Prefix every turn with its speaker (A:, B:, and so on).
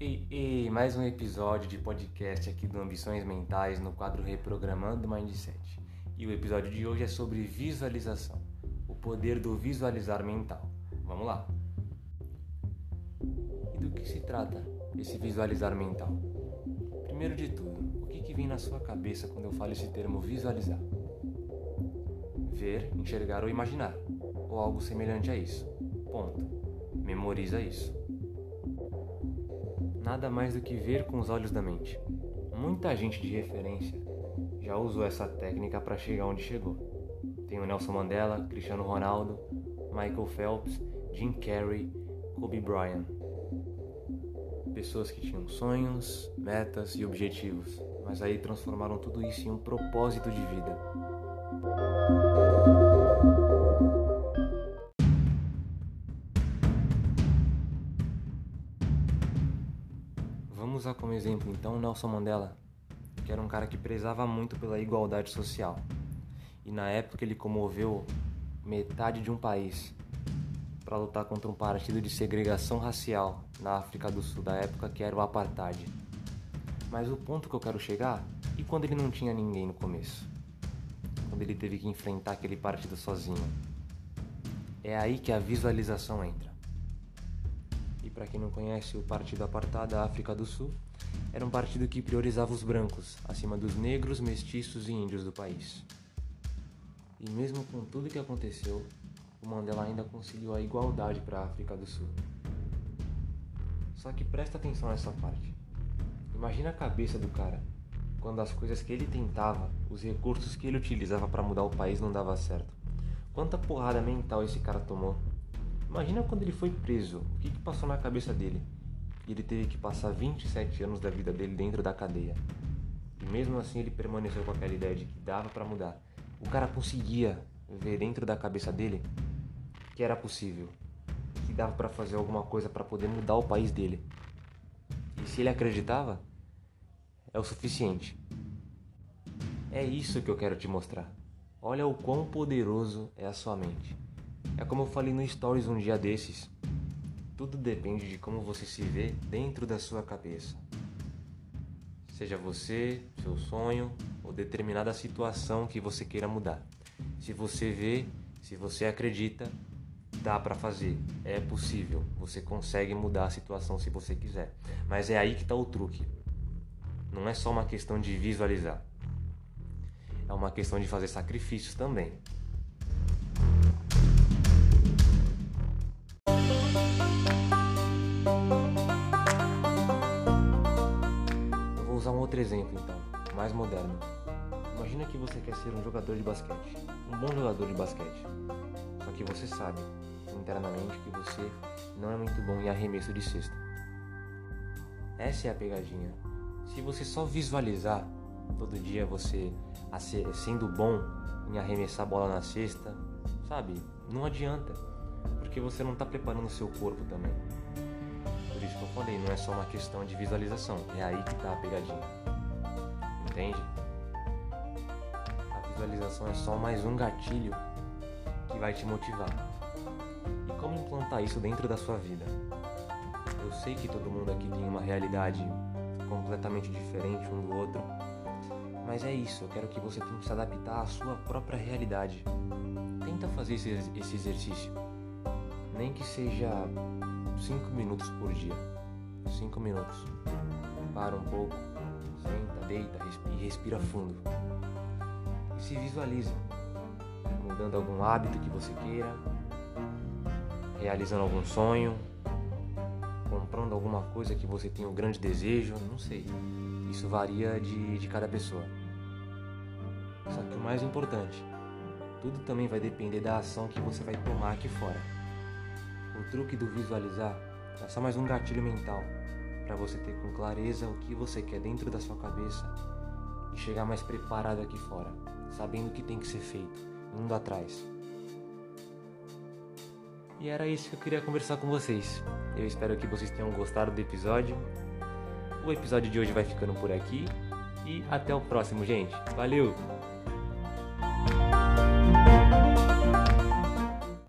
A: E, e mais um episódio de podcast aqui do Ambições Mentais no quadro Reprogramando Mindset. E o episódio de hoje é sobre visualização, o poder do visualizar mental. Vamos lá. E do que se trata esse visualizar mental? Primeiro de tudo, o que, que vem na sua cabeça quando eu falo esse termo visualizar? Ver, enxergar ou imaginar, ou algo semelhante a isso. Ponto. Memoriza isso nada mais do que ver com os olhos da mente. Muita gente de referência já usou essa técnica para chegar onde chegou. Tem o Nelson Mandela, Cristiano Ronaldo, Michael Phelps, Jim Carrey, Kobe Bryant. Pessoas que tinham sonhos, metas e objetivos, mas aí transformaram tudo isso em um propósito de vida. Vamos usar como exemplo então Nelson Mandela, que era um cara que prezava muito pela igualdade social. E na época ele comoveu metade de um país para lutar contra um partido de segregação racial na África do Sul da época que era o apartheid. Mas o ponto que eu quero chegar e quando ele não tinha ninguém no começo, quando ele teve que enfrentar aquele partido sozinho. É aí que a visualização entra para quem não conhece, o Partido Apartado da África do Sul era um partido que priorizava os brancos acima dos negros, mestiços e índios do país. E mesmo com tudo que aconteceu, o Mandela ainda conseguiu a igualdade para a África do Sul. Só que presta atenção nessa parte. Imagina a cabeça do cara quando as coisas que ele tentava, os recursos que ele utilizava para mudar o país não dava certo. Quanta porrada mental esse cara tomou Imagina quando ele foi preso, o que, que passou na cabeça dele? Ele teve que passar 27 anos da vida dele dentro da cadeia. E mesmo assim ele permaneceu com aquela ideia de que dava para mudar. O cara conseguia ver dentro da cabeça dele que era possível, que dava para fazer alguma coisa para poder mudar o país dele. E se ele acreditava, é o suficiente. É isso que eu quero te mostrar. Olha o quão poderoso é a sua mente. É como eu falei no Stories um dia desses. Tudo depende de como você se vê dentro da sua cabeça. Seja você, seu sonho ou determinada situação que você queira mudar. Se você vê, se você acredita, dá para fazer, é possível. Você consegue mudar a situação se você quiser. Mas é aí que está o truque. Não é só uma questão de visualizar. É uma questão de fazer sacrifícios também. Outro exemplo então, mais moderno. Imagina que você quer ser um jogador de basquete, um bom jogador de basquete. Só que você sabe internamente que você não é muito bom em arremesso de cesta. Essa é a pegadinha. Se você só visualizar todo dia você sendo bom em arremessar a bola na cesta, sabe? Não adianta, porque você não está preparando o seu corpo também. Por isso que eu falei, não é só uma questão de visualização, é aí que está a pegadinha entende? A visualização é só mais um gatilho que vai te motivar. E como implantar isso dentro da sua vida? Eu sei que todo mundo aqui tem uma realidade completamente diferente um do outro, mas é isso, eu quero que você tente se adaptar à sua própria realidade. Tenta fazer esse, esse exercício, nem que seja 5 minutos por dia. 5 minutos. Para um pouco, Senta, deita e respira fundo. E se visualize mudando algum hábito que você queira, realizando algum sonho, comprando alguma coisa que você tem um grande desejo, não sei. Isso varia de, de cada pessoa. Só que o mais importante, tudo também vai depender da ação que você vai tomar aqui fora. Truque do visualizar é só mais um gatilho mental para você ter com clareza o que você quer dentro da sua cabeça e chegar mais preparado aqui fora, sabendo o que tem que ser feito, indo atrás. E era isso que eu queria conversar com vocês. Eu espero que vocês tenham gostado do episódio. O episódio de hoje vai ficando por aqui e até o próximo, gente. Valeu!